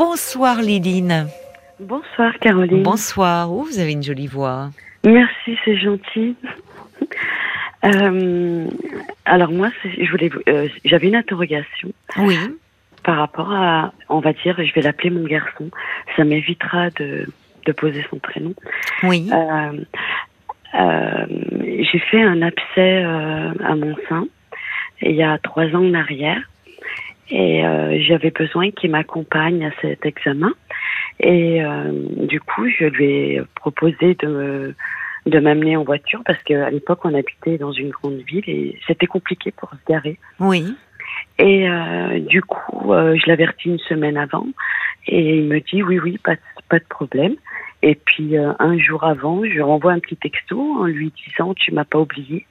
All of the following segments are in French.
Bonsoir Liline. Bonsoir Caroline. Bonsoir. Oh, vous avez une jolie voix. Merci, c'est gentil. Euh, alors moi, je voulais, euh, j'avais une interrogation. Oui. Par rapport à, on va dire, je vais l'appeler mon garçon. Ça m'évitera de, de poser son prénom. Oui. Euh, j'ai fait un abcès à mon sein il y a trois ans en arrière et j'avais besoin qu'il m'accompagne à cet examen. Et du coup, je lui ai proposé de de m'amener en voiture parce qu'à l'époque on habitait dans une grande ville et c'était compliqué pour se garer. Oui. Et euh, du coup, euh, je l'avertis une semaine avant et il me dit oui, oui, pas, pas de problème. Et puis euh, un jour avant, je renvoie un petit texto en lui disant tu m'as pas oublié.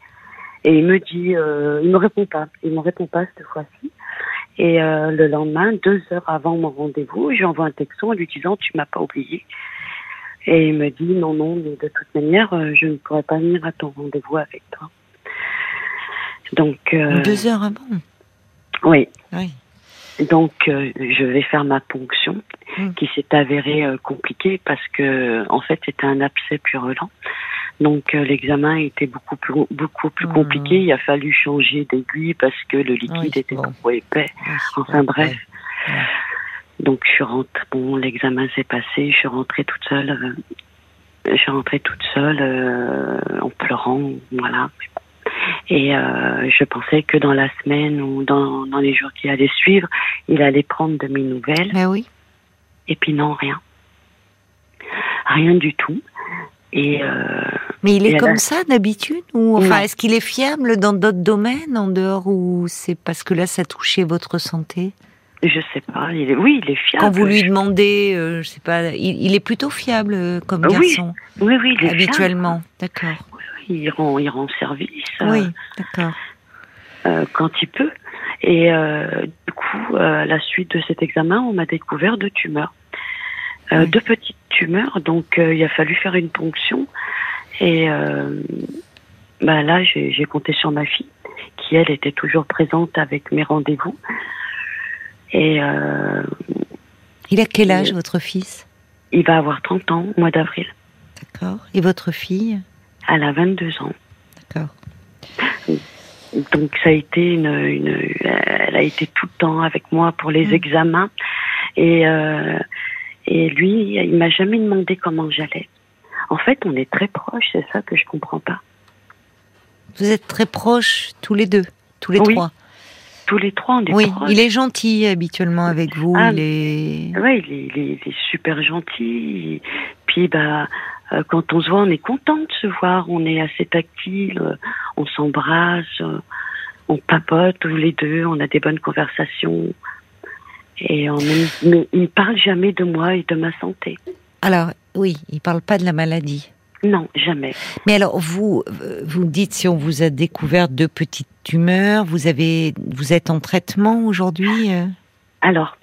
Et il me dit, euh, il me répond pas, il me répond pas cette fois-ci. Et euh, le lendemain, deux heures avant mon rendez-vous, je lui envoie un texto en lui disant tu m'as pas oublié. Et il me dit non, non, mais de toute manière, euh, je ne pourrais pas venir à ton rendez-vous avec toi. Donc. Euh, Deux heures avant Oui. Oui. Donc, euh, je vais faire ma ponction, Mm. qui s'est avérée euh, compliquée parce que, en fait, c'était un abcès purulent. Donc, euh, l'examen était beaucoup plus beaucoup plus compliqué. Il a fallu changer d'aiguille parce que le liquide Oui, était bon. trop épais. Oui, Enfin bon, bref. ouais. Ouais. Donc je suis rentrée, bon, l'examen s'est passé, je suis rentrée toute seule. euh, je suis rentrée toute seule euh, en pleurant, voilà. Et je pensais que dans la semaine ou dans, dans les jours qui allaient suivre, il allait prendre de mes nouvelles. Mais oui. Et puis non, rien. Rien du tout. Et euh, Mais il est comme ça d'habitude ou enfin est-ce qu'il est fiable dans d'autres domaines en dehors ou c'est parce que là ça touchait votre santé? Je sais pas, il est, oui, il est fiable. Quand vous lui demandez, euh, je sais pas, il, il est plutôt fiable euh, comme oui, garçon oui, oui, il est habituellement. D'accord. fiable. Il rend, il rend service. euh, Oui, d'accord. euh, quand il peut. Et du coup, à la suite de cet examen, on m'a découvert deux tumeurs. Euh, Oui. Deux petites tumeurs, donc euh, il a fallu faire une ponction. Et euh, bah là, j'ai compté sur ma fille, qui elle était toujours présente avec mes rendez-vous. Et Il a quel âge votre fils? il va avoir 30 ans au mois d'avril. D'accord. Et votre fille? Elle a 22 ans. D'accord. Donc ça a été une, une- elle a été tout le temps avec moi pour les Mm. examens et euh, et lui il m'a jamais demandé comment j'allais. En fait on est très proches c'est ça que je comprends pas. Vous êtes très proches tous les deux, tous les Oui, trois. Tous les trois on est Oui, proches. il est gentil habituellement avec vous. Ah, il est. Ouais il est, il est- il est super gentil. Puis bah euh, quand on se voit on est content de se voir on est assez tactile euh, on s'embrasse euh, on papote tous les deux on a des bonnes conversations. Et on, il ne parle jamais de moi et de ma santé. Alors, oui, il parle pas de la maladie. Non, jamais. Mais alors, vous, vous dites si on vous a découvert deux petites tumeurs, vous avez, vous êtes en traitement aujourd'hui euh? Alors,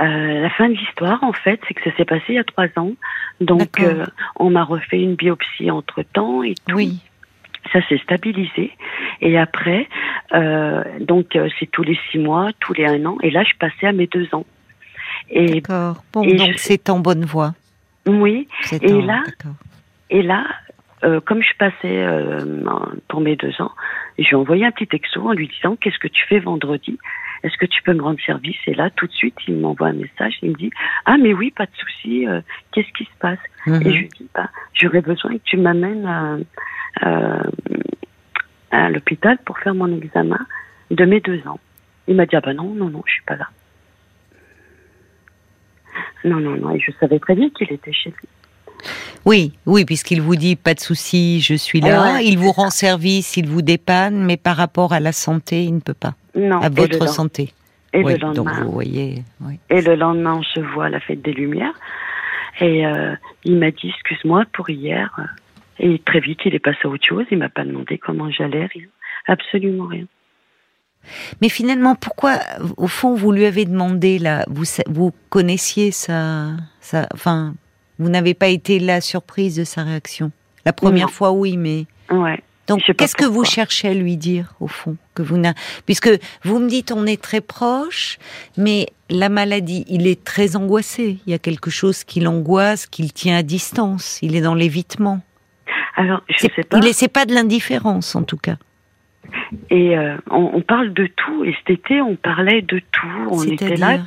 euh, la fin de l'histoire, en fait, c'est que ça s'est passé il y a trois ans. Donc, euh, on m'a refait une biopsie entre-temps et tout. Oui. Ça s'est stabilisé. Et après, euh, donc, euh, c'est tous les six mois, tous les un an. Et là, je passais à mes deux ans. Et D'accord. Bon, et donc je- c'est en bonne voie. oui, Et en- là-. Et là, euh, comme je passais euh, pour mes deux ans, je lui ai envoyé un petit texto en lui disant Qu'est-ce que tu fais vendredi? Est-ce que tu peux me rendre service? Et là, tout de suite, il m'envoie un message. Il me dit Ah, mais oui, pas de souci. euh, Qu'est-ce qui se passe? Mhm. Et je lui dis bah, J'aurais besoin que tu m'amènes à, à- l'hôpital pour faire mon examen de mes deux ans. Il m'a dit Ah, bah non, non, non, je suis pas là. Non, non, non. Et je savais très bien qu'il était chez lui. Oui, oui, puisqu'il vous dit pas de souci, je suis là. Ouais, il vous rend service, il vous dépanne, mais par rapport à la santé, il ne peut pas. Non, à votre santé. Et oui, le donc lendemain. vous voyez. Oui. Et le lendemain, on se voit à la fête des Lumières. Et euh, il m'a dit, excuse-moi pour hier. Et très vite, il est passé à autre chose. Il m'a pas demandé comment j'allais, rien. Absolument rien. Mais finalement, pourquoi, au fond, vous lui avez demandé là, vous, vous connaissiez sa, sa, enfin, vous n'avez pas été la surprise de sa réaction? La première Non. fois, oui, mais Ouais. Donc, qu'est-ce que vous cherchez à lui dire, au fond que vous Puisque vous me dites on est très proche, mais la maladie, il est très angoissé. Il y a quelque chose qui l'angoisse, qu'il tient à distance. Il est dans l'évitement. Alors, je sais pas. Il essaie pas de l'indifférence, en tout cas. Et euh, on, parle de tout. Et cet été, on parlait de tout. On était là.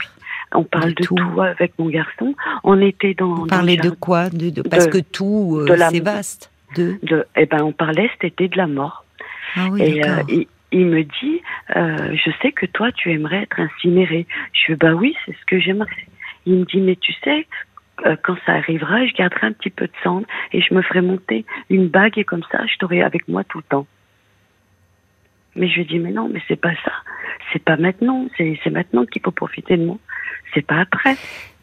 on parle de, tout. avec mon garçon. On était dans. On parlait de quoi? De, Parce que tout, euh, c'est vaste. De... Eh ben, on parlait cet été de la mort. Ah oui, et, euh, il, me dit, je sais que toi, tu aimerais être incinéré. Je dis, bah oui, c'est ce que j'aimerais. Il me dit, mais tu sais, quand ça arrivera, je garderai un petit peu de cendre et je me ferai monter une bague et comme ça, je t'aurai avec moi tout le temps. Mais je lui dis, mais non, mais c'est pas ça. C'est pas maintenant. C'est maintenant qu'il faut profiter de moi. C'est pas après.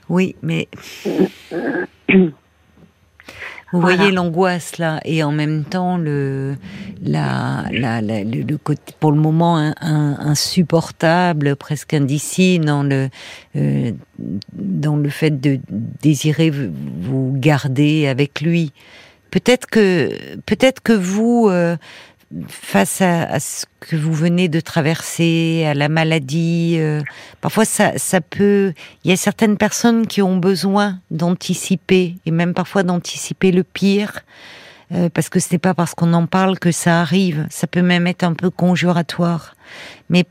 Oui, mais. Vous voyez l'angoisse là, et en même temps le, la, la, le, côté, pour le moment insupportable, presque indicible dans le, euh, dans le fait de désirer vous garder avec lui. Peut-être que, peut-être que vous, euh, face à, ce que vous venez de traverser, à la maladie, euh, parfois ça, ça peut. Il y a certaines personnes qui ont besoin d'anticiper et même parfois d'anticiper le pire, euh, parce que ce n'est pas parce qu'on en parle que ça arrive. Ça peut même être un peu conjuratoire, mais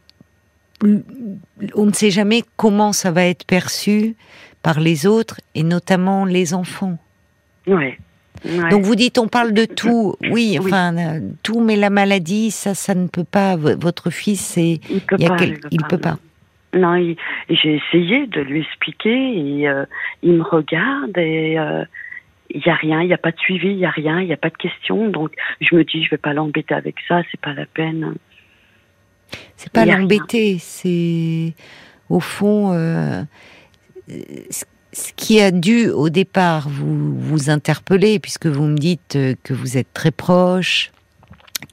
on ne sait jamais comment ça va être perçu par les autres et notamment les enfants. Ouais. Donc vous dites on parle de tout, oui, enfin euh, tout, mais la maladie, ça, ça ne peut pas. Votre fils, c'est il peut pas. Il, peut pas. Non, j'ai essayé de lui expliquer et euh, il me regarde et euh, il y a rien, il n'y a pas de suivi, il y a rien, il n'y a pas de questions. Donc je me dis je vais pas l'embêter avec ça, c'est pas la peine. C'est pas l'embêter, c'est au fond ce qui a dû au départ vous, vous interpeller, puisque vous me dites euh, que vous êtes très proche,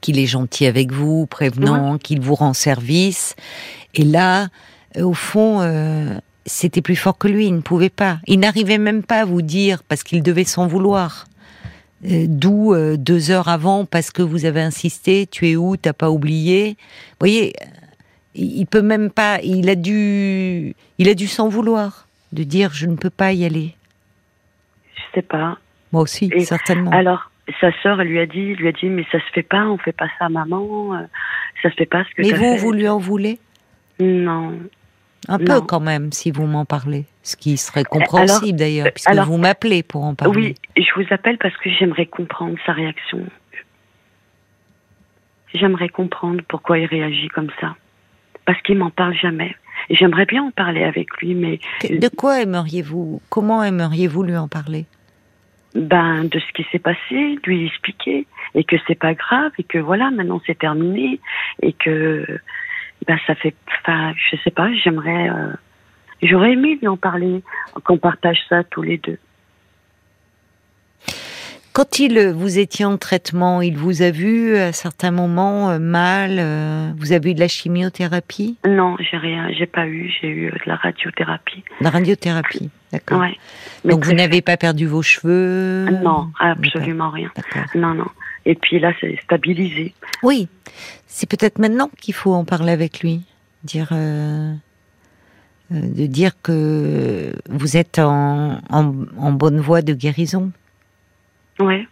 qu'il est gentil avec vous, prévenant, qu'il vous rend service, et là, euh, au fond, euh, c'était plus fort que lui, il ne pouvait pas. Il n'arrivait même pas à vous dire, parce qu'il devait s'en vouloir. D'où deux heures avant, parce que vous avez insisté, tu es où, t'as pas oublié. Vous voyez, il peut même pas, il a dû, il a dû s'en vouloir de dire je ne peux pas y aller Je sais pas. Moi aussi, certainement. Alors, sa sœur lui a dit, lui a dit, mais ça se fait pas, on fait pas ça à maman, euh, ça se fait pas ce que. Mais vous, vous lui en voulez? Non. Un peu quand même, si vous m'en parlez. Ce qui serait compréhensible d'ailleurs, puisque vous m'appelez pour en parler. Oui, je vous appelle parce que j'aimerais comprendre sa réaction. J'aimerais comprendre pourquoi il réagit comme ça. Parce qu'il m'en parle jamais. J'aimerais bien en parler avec lui, mais... De quoi aimeriez-vous Comment aimeriez-vous lui en parler? Ben, de ce qui s'est passé, lui expliquer, et que c'est pas grave, et que voilà, maintenant c'est terminé, et que ben ça fait, enfin, je sais pas, j'aimerais, euh, j'aurais aimé lui en parler, qu'on partage ça tous les deux. Quand il, euh, vous étiez en traitement, il vous a vu à certains moments euh, mal euh, Vous avez eu de la chimiothérapie? Non, j'ai rien, j'ai pas eu. J'ai eu de la radiothérapie. La radiothérapie, d'accord. Donc vous n'avez pas perdu vos cheveux? Non, absolument rien. Non, non. Et puis là, c'est stabilisé. Oui, c'est peut-être maintenant qu'il faut en parler avec lui, dire. de dire que vous êtes en, en bonne voie de guérison. Ouais.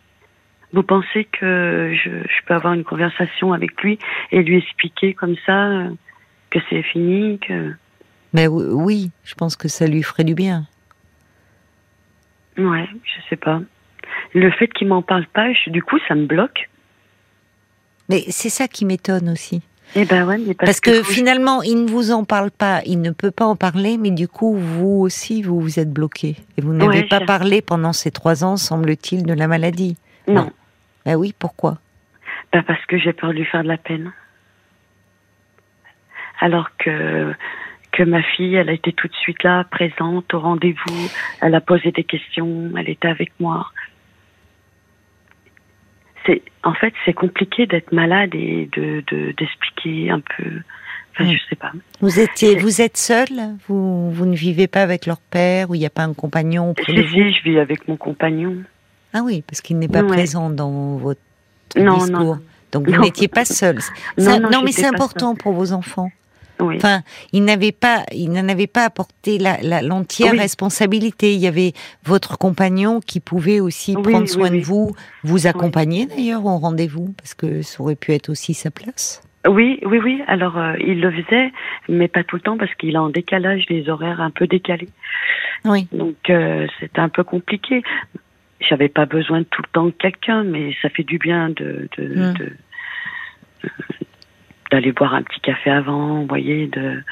Vous pensez que je, peux avoir une conversation avec lui et lui expliquer comme ça euh, que c'est fini, que. Mais oui, je pense que ça lui ferait du bien. Ouais, je sais pas. Le fait qu'il m'en parle pas, du coup, ça me bloque. Mais c'est ça qui m'étonne aussi. Eh ben ouais, parce, que, finalement, il ne vous en parle pas, il ne peut pas en parler, mais du coup, vous aussi, vous vous êtes bloqué. Et vous n'avez pas parlé pendant ces trois ans, semble-t-il, de la maladie. Non. Ben oui, pourquoi? Ben Parce que j'ai peur de lui faire de la peine. Alors que que ma fille, elle a été tout de suite là, présente au rendez-vous, elle a posé des questions, elle était avec moi c'est en fait c'est compliqué d'être malade et de d'expliquer un peu. Enfin, je sais pas. Vous étiez, vous êtes seule? Vous vous ne vivez pas avec leur père ou il n'y a pas un compagnon auprès de vous Si, je vis avec mon compagnon. Ah oui, parce qu'il n'est pas présent dans votre discours. Donc vous n'étiez pas seule. Non, mais c'est important pour vos enfants. Oui. Enfin, il n'avait pas, il n'en avait pas apporté la, la- l'entière Oui. responsabilité. Il y avait votre compagnon qui pouvait aussi Oui, prendre soin de vous, vous accompagner d'ailleurs au rendez-vous, parce que ça aurait pu être aussi sa place. Oui, oui, oui. Alors, euh, il le faisait, mais pas tout le temps parce qu'il a en décalage les horaires un peu décalés. Oui. Donc, euh, c'était un peu compliqué. J'avais pas besoin de tout le temps de quelqu'un, mais ça fait du bien de, de- d'aller boire un petit café avant, vous voyez, de,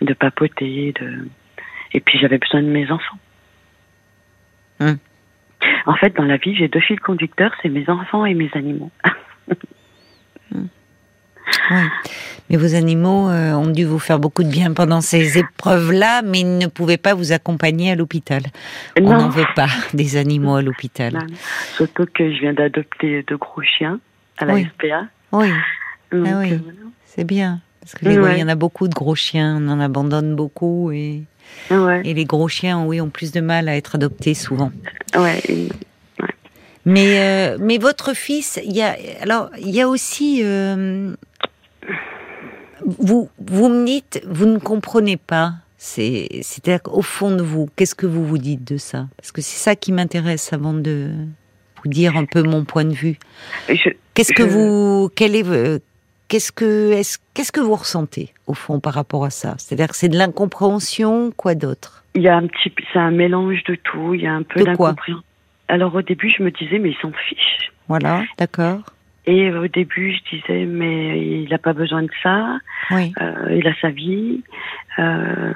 de papoter, de. Et puis, j'avais besoin de mes enfants. Mm. En fait, dans la vie, j'ai deux fils conducteurs, c'est mes enfants et mes animaux. Oui. Mais vos animaux euh, ont dû vous faire beaucoup de bien pendant ces épreuves-là, mais ils ne pouvaient pas vous accompagner à l'hôpital. On n'en veut pas des animaux à l'hôpital. Surtout que je viens d'adopter deux gros chiens à la Oui. SPA. Oui, Donc, Ah oui. euh, c'est bien. Parce que les- Ouais. il y en a beaucoup de gros chiens, on en abandonne beaucoup et, ouais, et les gros chiens, oui, ont plus de mal à être adoptés souvent. ouais, Mais euh, mais votre fils, il y a alors il y a aussi euh, vous vous me dites vous ne comprenez pas. C'est c'est-à-dire qu'au fond de vous, qu'est-ce que vous vous dites de ça? Parce que c'est ça qui m'intéresse avant de vous dire un peu mon point de vue. Qu'est-ce que Je- vous quel est qu'est-ce que est-ce qu'est-ce que vous ressentez au fond par rapport à ça? C'est-à-dire que c'est de l'incompréhension, quoi d'autre? Il y a un petit, c'est un mélange de tout. Il y a un peu De d'incompréhension. Alors au début, je me disais mais il s'en fiche. Voilà, d'accord. Et au début, je disais mais il n'a pas besoin de ça. Oui. euh, il a sa vie. Euh,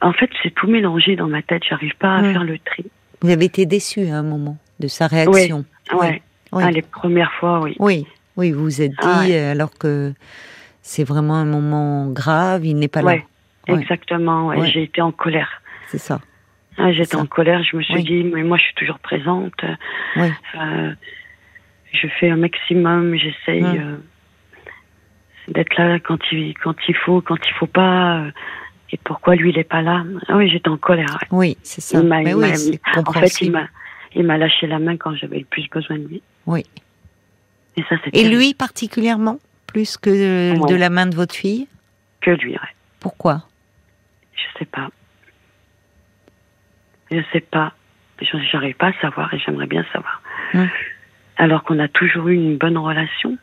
en fait, c'est tout mélangé dans ma tête. J'arrive pas à Mm. faire le tri. Vous avez été déçu à un moment de sa réaction. Ouais. Oui. Ah, les premières fois, oui. Oui, oui, vous vous êtes dit, Ah ouais. euh, alors que c'est vraiment un moment grave, il n'est pas Ouais. là. Ouais. Exactement. J'ai été en colère. C'est ça. Ah, J'étais en colère, je me suis Oui. dit, mais moi je suis toujours présente. Oui. Euh, je fais un maximum, j'essaye euh, d'être là quand il, quand il faut, quand il faut pas. euh, et pourquoi lui il est pas là Ah oui, j'étais en colère. Oui, c'est ça. Il Mais oui, En fait, il m'a lâché la main quand j'avais le plus besoin de lui. Oui. Et ça, lui particulièrement, plus que de, Ouais. de la main de votre fille que lui, ouais. Pourquoi? Je sais pas. Je sais pas. Je- J'arrive pas à savoir et j'aimerais bien savoir. Mm. Alors qu'on a toujours eu une bonne relation.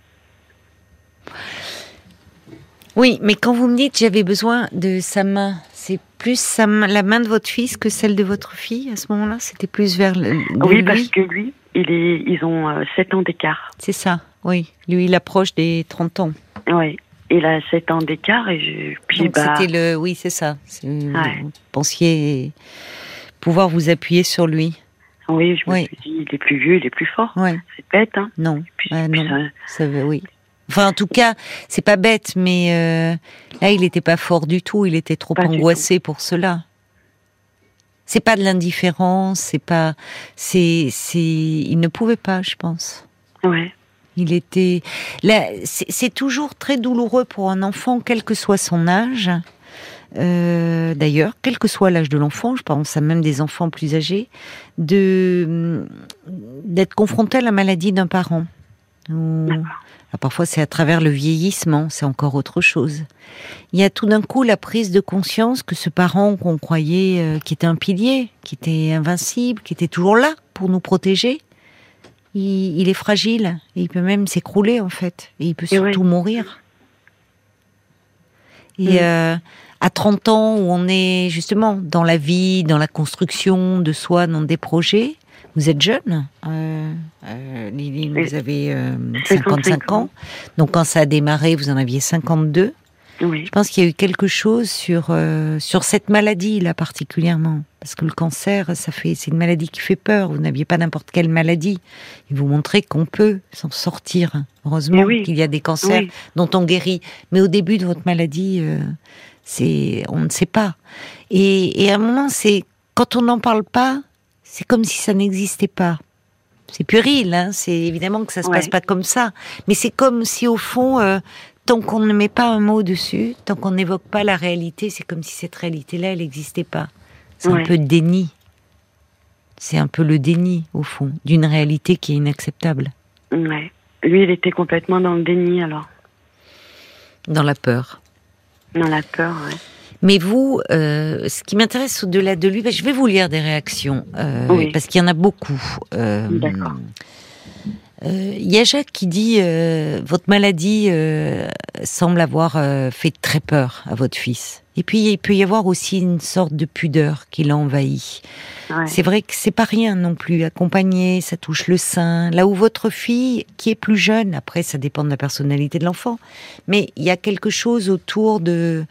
Oui, mais quand vous me dites j'avais besoin de sa main, c'est plus sa main- la main de votre fils que celle de votre fille à ce moment-là? C'était plus vers le, de oui, lui? parce que lui, il est, ils ont euh, 7 ans d'écart. C'est ça, oui. Lui, il approche des 30 ans. Oui. Il a 7 ans d'écart et je, puis Donc bah, c'était le, oui, c'est ça. Ouais. Vous pensiez pouvoir vous appuyer sur lui. oui, je me Oui. suis dit, il est plus vieux, il est plus fort. Oui, C'est bête, hein. non, Puis, Ah, non. ça- ça veut, oui. Enfin, en tout cas, c'est pas bête, mais euh, là, il n'était pas fort du tout. Il était trop Pas angoissé pour cela. C'est pas de l'indifférence, c'est pas, c'est, c'est, il ne pouvait pas, je pense. ouais. Il était là. C'est toujours très douloureux pour un enfant, quel que soit son âge. Euh, D'ailleurs, quel que soit l'âge de l'enfant, je pense à même des enfants plus âgés, de d'être confronté à la maladie d'un parent. Ou- D'accord. Alors parfois, c'est à travers le vieillissement, c'est encore autre chose. Il y a tout d'un coup la prise de conscience que ce parent qu'on croyait euh, qui était un pilier, qui était invincible, qui était toujours là pour nous protéger, il, il est fragile et il peut même s'écrouler en fait. Et il peut Et surtout ouais. mourir. Et Mm. euh, à 30 ans où on est justement dans la vie, dans la construction de soi, dans des projets, vous êtes jeune, euh, euh, Lily, vous avez euh, 55 55 ans. Donc quand ça a démarré, vous en aviez 52. Oui. Je pense qu'il y a eu quelque chose sur euh, sur cette maladie là particulièrement parce que le cancer ça fait c'est une maladie qui fait peur vous n'aviez pas n'importe quelle maladie et vous montrez qu'on peut s'en sortir heureusement oui. qu'il y a des cancers Oui. dont on guérit mais au début de votre maladie euh, c'est on ne sait pas et, et à un moment c'est quand on n'en parle pas c'est comme si ça n'existait pas c'est puéril, hein, c'est évidemment que ça se Ouais. passe pas comme ça, mais c'est comme si au fond, euh, tant qu'on ne met pas un mot dessus, tant qu'on n'évoque pas la réalité, c'est comme si cette réalité-là, elle n'existait pas. C'est un Ouais. peu déni. C'est un peu le déni, au fond, d'une réalité qui est inacceptable. Ouais. Lui, il était complètement dans le déni alors. Dans la peur. Dans la peur, oui. Mais vous, euh, ce qui m'intéresse au-delà de lui, je vais vous lire des réactions, euh, parce qu'il y en a beaucoup. Euh, D'accord. Il y a Jacques qui dit votre maladie semble avoir fait très peur à votre fils. Et puis il peut y avoir aussi une sorte de pudeur qui l'envahit. Ouais. C'est vrai que c'est pas rien non plus. Accompagner, ça touche le sein. Là où votre fille, qui est plus jeune, après ça dépend de la personnalité de l'enfant, mais il y a quelque chose autour de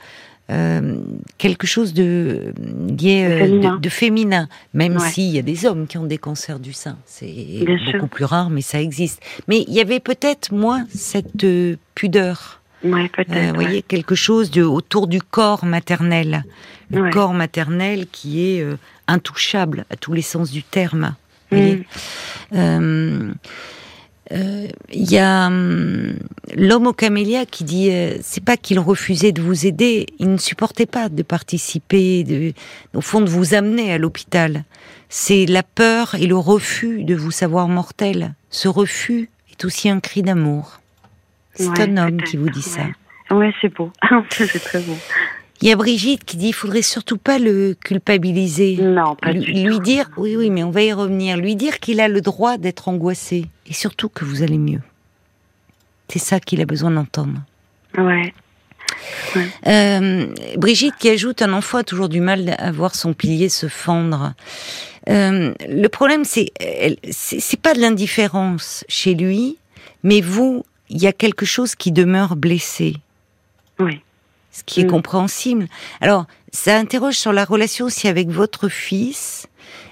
euh, quelque chose de lié euh, de, féminin, même s'il y a des hommes qui ont des cancers du sein, c'est beaucoup plus rare, mais ça existe. Mais il y avait peut-être moins cette euh, pudeur. Ouais, peut-être. vous voyez quelque chose de autour du corps maternel, le corps maternel qui est intouchable à tous les sens du terme. Vous voyez mm il euh, y a hum, l'homme au camélia qui dit euh, c'est pas qu'il refusait de vous aider, il ne supportait pas de participer, de, au fond de vous amener à l'hôpital. C'est la peur et le refus de vous savoir mortel. Ce refus est aussi un cri d'amour. C'est un homme qui vous dit ça. Oui, c'est beau. c'est très beau. Il y a Brigitte qui dit il faudrait surtout pas le culpabiliser. Non, pas lui, lui dire oui oui mais on va y revenir. Lui dire qu'il a le droit d'être angoissé et surtout que vous allez mieux. C'est ça qu'il a besoin d'entendre. Ouais. Euh, Brigitte qui ajoute un enfant a toujours du mal à voir son pilier se fendre. Euh, le problème c'est c'est pas de l'indifférence chez lui, mais vous il y a quelque chose qui demeure blessé. Oui ce qui est mm. compréhensible. Alors, ça interroge sur la relation aussi avec votre fils.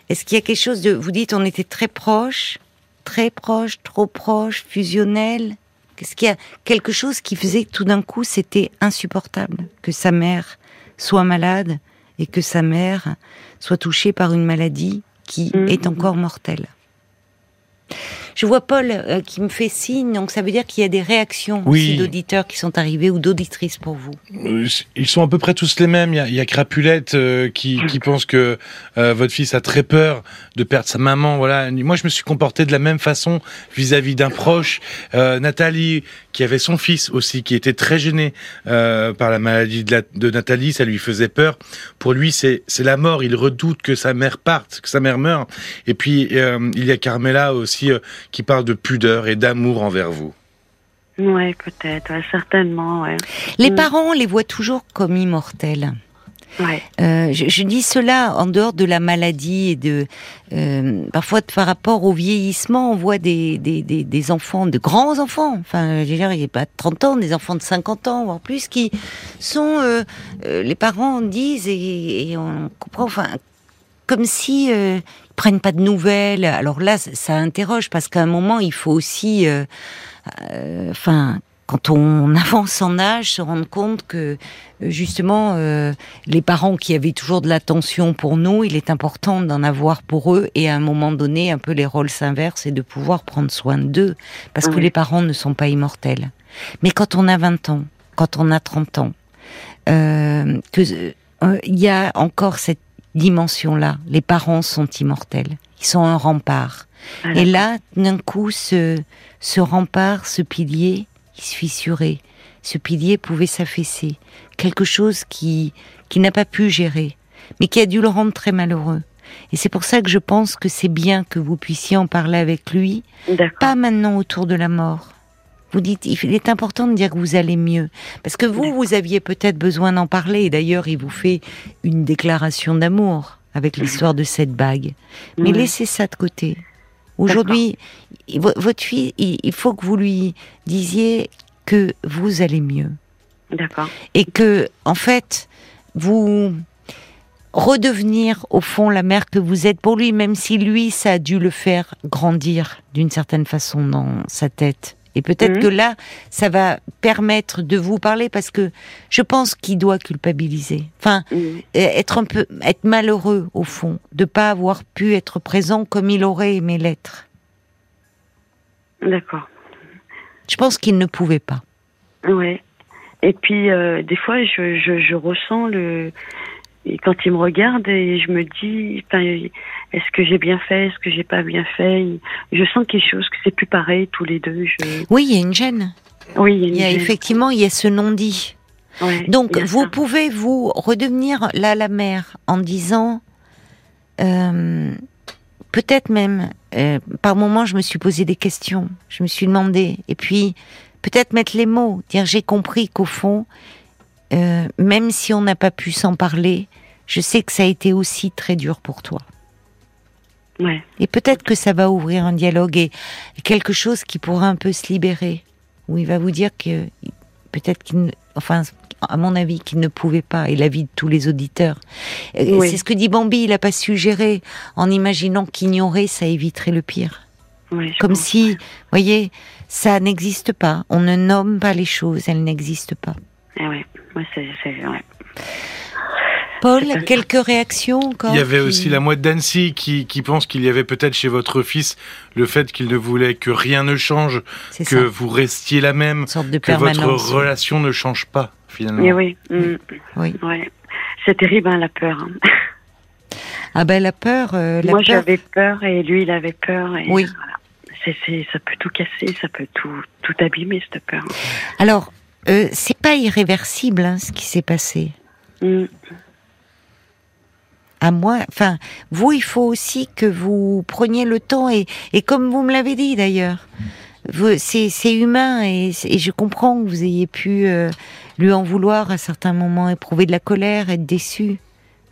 Est-ce qu'il y a quelque chose de... Vous dites, on était très proches, très proches, trop proches, fusionnels. Est-ce qu'il y a quelque chose qui faisait que tout d'un coup, c'était insupportable que sa mère soit malade et que sa mère soit touchée par une maladie qui mm. est encore mortelle? Je vois Paul euh, qui me fait signe, donc ça veut dire qu'il y a des réactions aussi d'auditeurs qui sont arrivés ou d'auditrices pour vous. Euh, ils sont à peu près tous les mêmes. Il y a, Crapulette euh, qui, pense que votre fils a très peur de perdre sa maman. Voilà. Moi, je me suis comporté de la même façon vis-à-vis d'un proche. Nathalie, qui avait son fils aussi, qui était très gêné par la maladie de, de, Nathalie, ça lui faisait peur. Pour lui, c'est la mort. Il redoute que sa mère parte, que sa mère meure. Et puis, il y a Carmela aussi qui parle de pudeur et d'amour envers vous. Oui, peut-être, certainement. Les mm. parents les voient toujours comme immortels. Ouais. Euh, je, dis cela en dehors de la maladie et de euh, parfois par rapport au vieillissement, on voit des, des, des, enfants, de grands enfants, enfin je veux dire, il n'y a pas 30 ans, des enfants de 50 ans voire plus qui sont, euh, les parents disent et, et, on comprend, enfin comme si euh, prennent pas de nouvelles. Alors là, ça, interroge parce qu'à un moment, il faut aussi, euh, euh, enfin. quand on avance en âge, se rendre compte que justement les parents qui avaient toujours de l'attention pour nous, il est important d'en avoir pour eux et à un moment donné un peu les rôles s'inversent et de pouvoir prendre soin d'eux parce que les parents ne sont pas immortels. Mais quand on a 20 ans, quand on a 30 ans, que il y a encore cette dimension-là. Les parents sont immortels. Ils sont un rempart. Ah, et là, d'un coup, ce, ce rempart, ce pilier, il se fissurait. Ce pilier pouvait s'affaisser. Quelque chose qui, qui n'a pas pu gérer, mais qui a dû le rendre très malheureux. Et c'est pour ça que je pense que c'est bien que vous puissiez en parler avec lui, pas maintenant autour de la mort, vous dites, il est important de dire que vous allez mieux. Parce que vous, vous aviez peut-être besoin d'en parler. D'ailleurs, il vous fait une déclaration d'amour avec l'histoire de cette bague. Mais laissez ça de côté. Aujourd'hui, votre fille, il faut que vous lui disiez que vous allez mieux. D'accord. Et que, en fait, vous redevenir au fond la mère que vous êtes pour lui, même si lui, ça a dû le faire grandir d'une certaine façon dans sa tête. Et peut-être mhm. que là, ça va permettre de vous parler parce que je pense qu'il doit culpabiliser. Enfin, mhm. être un peu, être malheureux au fond, de pas avoir pu être présent comme il aurait aimé l'être. D'accord. Je pense qu'il ne pouvait pas. Ouais. Et puis euh, des fois, je, je, je, ressens le quand il me regarde et je me dis, est-ce que j'ai bien fait, est-ce que j'ai pas bien fait? Je sens quelque chose que c'est plus pareil tous les deux. Je... Oui, il y a une gêne. Oui, il y a, une Il y a gêne. effectivement, il y a ce non-dit. Ouais, Donc, vous ça. pouvez vous redevenir là la mère en disant, euh, peut-être même, euh, par moment, je me suis posé des questions, je me suis demandé, et puis peut-être mettre les mots, dire j'ai compris qu'au fond, euh, même si on n'a pas pu s'en parler, je sais que ça a été aussi très dur pour toi. Ouais, Et peut-être que ça va ouvrir un dialogue et quelque chose qui pourra un peu se libérer, où il va vous dire que peut-être qu'il, enfin, à mon avis, qu'il ne pouvait pas, et l'avis de tous les auditeurs. Oui. C'est ce que dit Bambi, il n'a pas suggéré, en imaginant qu'ignorer, ça éviterait le pire. Comme pense. si, voyez, ça n'existe pas, on ne nomme pas les choses, elles n'existent pas. Eh ouais, ouais, c'est, c'est, ouais. Paul, quelques réactions encore Il y avait qui- aussi la mouette d'Annecy qui, qui pense qu'il y avait peut-être chez votre fils le fait qu'il ne voulait que rien ne change, que ça, vous restiez la même, une sorte de que votre relation ne change pas finalement. Eh oui, mm, Oui. ouais. C'est terrible, hein, la peur. hein. Ah ben la peur, euh, la Moi, peur, j'avais peur et lui, il avait peur. Et Oui. Voilà. Ça peut tout casser, ça peut tout, tout abîmer, cette peur. Alors, euh, c'est pas irréversible hein, ce qui s'est passé. Mm. À moi, enfin, vous, il faut aussi que vous preniez le temps et, et comme vous me l'avez dit d'ailleurs, c'est humain et, et je comprends que vous ayez pu euh, lui en vouloir à certains moments, éprouver de la colère, être déçu.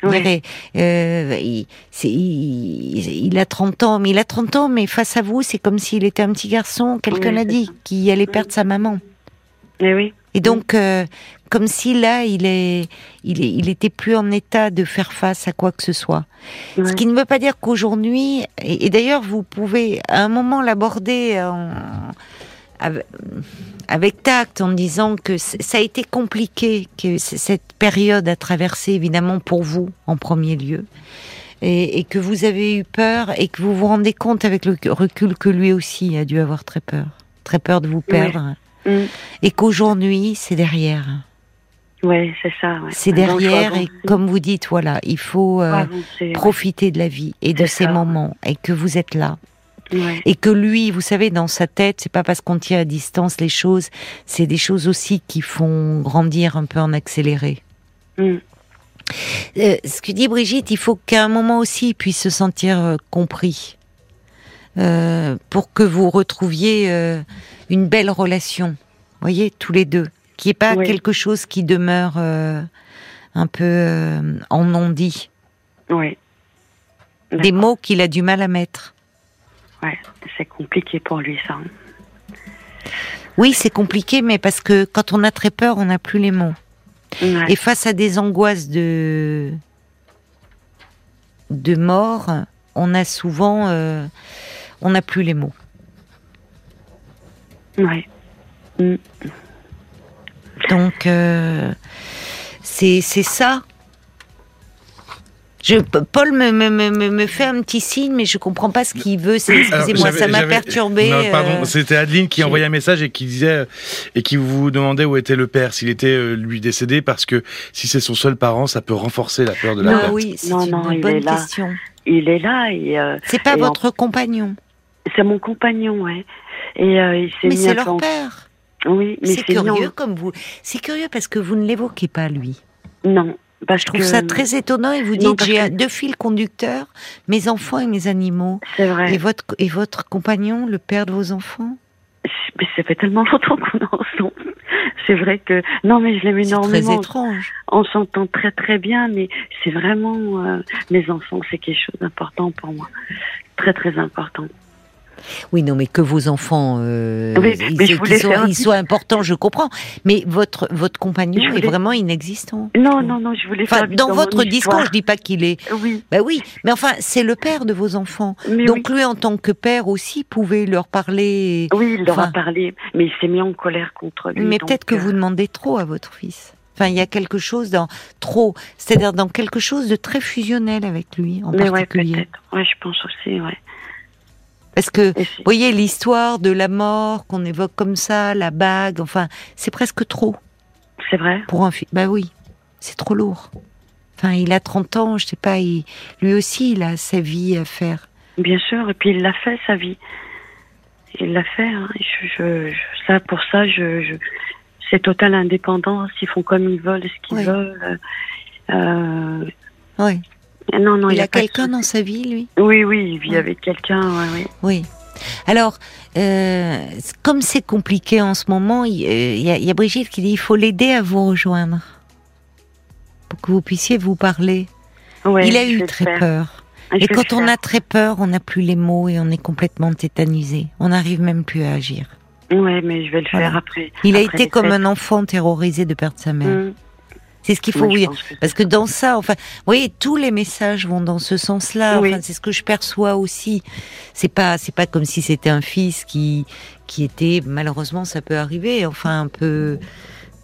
Ouais. Euh, il, il- il a 30 ans, mais il a 30 ans, mais face à vous, c'est comme s'il était un petit garçon, quelqu'un Oui, l'a dit, qui allait perdre sa maman. Eh oui. Et donc, euh, comme si là, il est, il est, il était plus en état de faire face à quoi que ce soit. Ce qui ne veut pas dire qu'aujourd'hui, et, et d'ailleurs, vous pouvez à un moment l'aborder en- avec, avec tact en disant que ça a été compliqué, que cette période a traversé évidemment pour vous en premier lieu. Et, et que vous avez eu peur et que vous vous rendez compte avec le recul que lui aussi a dû avoir très peur, très peur de vous Ouais. Mm. et qu'aujourd'hui c'est derrière. Ouais, c'est ça. Ouais. C'est derrière et comme vous dites, voilà, il faut euh, ouais. profiter de la vie et de ces ça. moments et que vous êtes là Ouais. et que lui, vous savez, dans sa tête, c'est pas parce qu'on tient à distance les choses, c'est des choses aussi qui font grandir un peu en accéléré. Mm. Euh, ce que dit Brigitte, il faut qu'à un moment aussi il puisse se sentir euh, compris euh, pour que vous retrouviez euh, une belle relation, voyez, tous les deux, qui est pas Oui. quelque chose qui demeure euh, un peu en non-dit, Ouais. des D'accord. mots qu'il a du mal à mettre. Ouais, c'est compliqué pour lui, ça. hein. Oui, c'est compliqué, mais parce que quand on a très peur, on n'a plus les mots. Ouais. Et face à des angoisses de de mort, on a souvent, euh, on n'a plus les mots. Ouais. Mm. Donc euh, c'est c'est ça. Je, Paul me, me, me, me- fait un petit signe, mais je comprends pas ce qu'il veut. Excusez-moi, ça m'a perturbé. Non, pardon, euh, c'était Adeline qui envoyait un message et qui disait euh, et qui vous demandait où était le père, s'il était lui décédé, parce que si c'est son seul parent, ça peut renforcer la peur de la Non, ah perte. oui, c'est Non, une non, il bonne est là. question. Il est là et euh, C'est pas Et en- votre compagnon, c'est mon compagnon, ouais. Et euh, il s'est mais c'est leur en- père. Oui, mais C'est curieux comme vous. C'est curieux parce que vous ne l'évoquez pas lui. Non, parce Je trouve que ça très étonnant et vous Non, dites j'ai que- deux fils conducteurs, mes enfants et mes animaux. c'est vrai. Et votre et votre compagnon, le père de vos enfants? Mais ça fait tellement longtemps qu'on est ensemble. C'est vrai que non, mais je l'aime C'est très énormément. étrange. On s'entend très très bien, mais c'est vraiment euh, mes enfants, c'est quelque chose d'important pour moi, très très important. Oui, non, mais que vos enfants, euh, Oui, ils, mais je soient, ils importants, je comprends. Mais votre votre compagnon est vraiment inexistant. Non, non, non, je voulais Enfin, faire dans votre discours, je dis pas qu'il est. Oui, Bah oui, mais enfin, c'est le père de vos enfants. mais Donc lui, en tant que père aussi, pouvait leur parler. oui, il leur enfin- a parlé, mais il s'est mis en colère contre lui. Mais peut-être que euh, vous demandez trop à votre fils. Enfin, il y a quelque chose dans trop, c'est-à-dire dans quelque chose de très fusionnel avec lui en Mais particulier. Ouais, je pense aussi, ouais. Parce que vous voyez l'histoire de la mort qu'on évoque comme ça, la bague, enfin, c'est presque trop C'est vrai. pour un fils. Bah oui, c'est trop lourd. Enfin, il a 30 ans, je sais pas, il, lui aussi, il a sa vie à faire. Bien sûr, et puis il l'a fait, sa vie. Il l'a fait. Hein. Je, je, ça, pour ça, je, je c'est totale indépendance. Ils font comme ils veulent, ce qu'ils Oui. veulent. Euh, Oui. Non, non, il, y a, quelqu'un dans sa vie, lui? Oui, oui, il vit Ouais. avec quelqu'un. Ouais, ouais. Oui. Alors, euh, comme c'est compliqué en ce moment, il euh, il y, a, il y a Brigitte qui dit il faut l'aider à vous rejoindre pour que vous puissiez vous parler. Il a eu très faire. peur. Je Et quand on a très peur, on n'a plus les mots et on est complètement tétanisé. On n'arrive même plus à agir. Ouais, mais je vais le Voilà. faire après. Il a été comme fêtes. un enfant terrorisé de perdre sa mère. Hum. C'est ce qu'il faut que Parce que dans ça, enfin, vous voyez, tous les messages vont dans ce sens-là. Oui. Enfin, c'est ce que je perçois aussi. C'est pas, c'est pas comme si c'était un fils qui, qui était, malheureusement, ça peut arriver, enfin, un peu,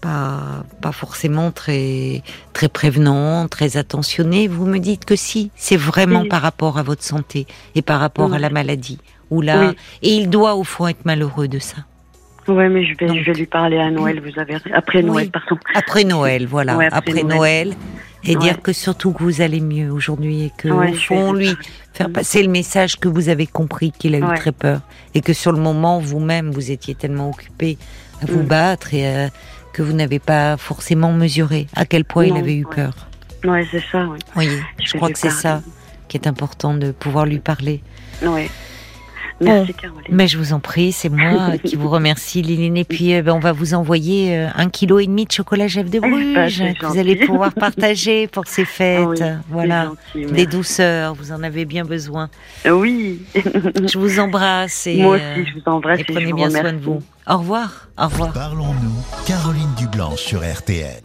pas, pas forcément très, très prévenant, très attentionné. Vous me dites que si, c'est vraiment Oui. par rapport à votre santé et par rapport à Oui. la maladie. Ou là, Oui. et il doit au fond être malheureux de ça. Ouais, mais je vais, Donc- je vais lui parler à Noël, vous avez après Oui. Noël, pardon. Après Noël, voilà. Ouais, après, après Noël. Noël. Et dire que surtout que vous allez mieux aujourd'hui et que, Ouais, au fond, lui, faire passer le message que vous avez compris qu'il a eu très peur et que sur le moment, vous-même, vous étiez tellement occupé à vous Mm. battre et euh, que vous n'avez pas forcément mesuré à quel point il avait eu peur. Ouais, c'est ça. Voyez, Je je crois que c'est ça qui est important de pouvoir lui parler. Ouais. Merci, Caroline. Mais je vous en prie, c'est moi qui vous remercie, Liline. Et puis, euh, ben, on va vous envoyer euh, un kilo et demi de chocolat Jeff de bah, Bruges que vous allez pouvoir partager pour ces fêtes. Ah oui, c'est voilà. gentil, Des douceurs, vous en avez bien besoin. Oui. Je vous embrasse et, Moi euh, aussi, je vous embrasse et et, je prenez vous bien soin de vous. Au revoir. Au revoir. Parlons-nous, Caroline Dublanche sur RTL.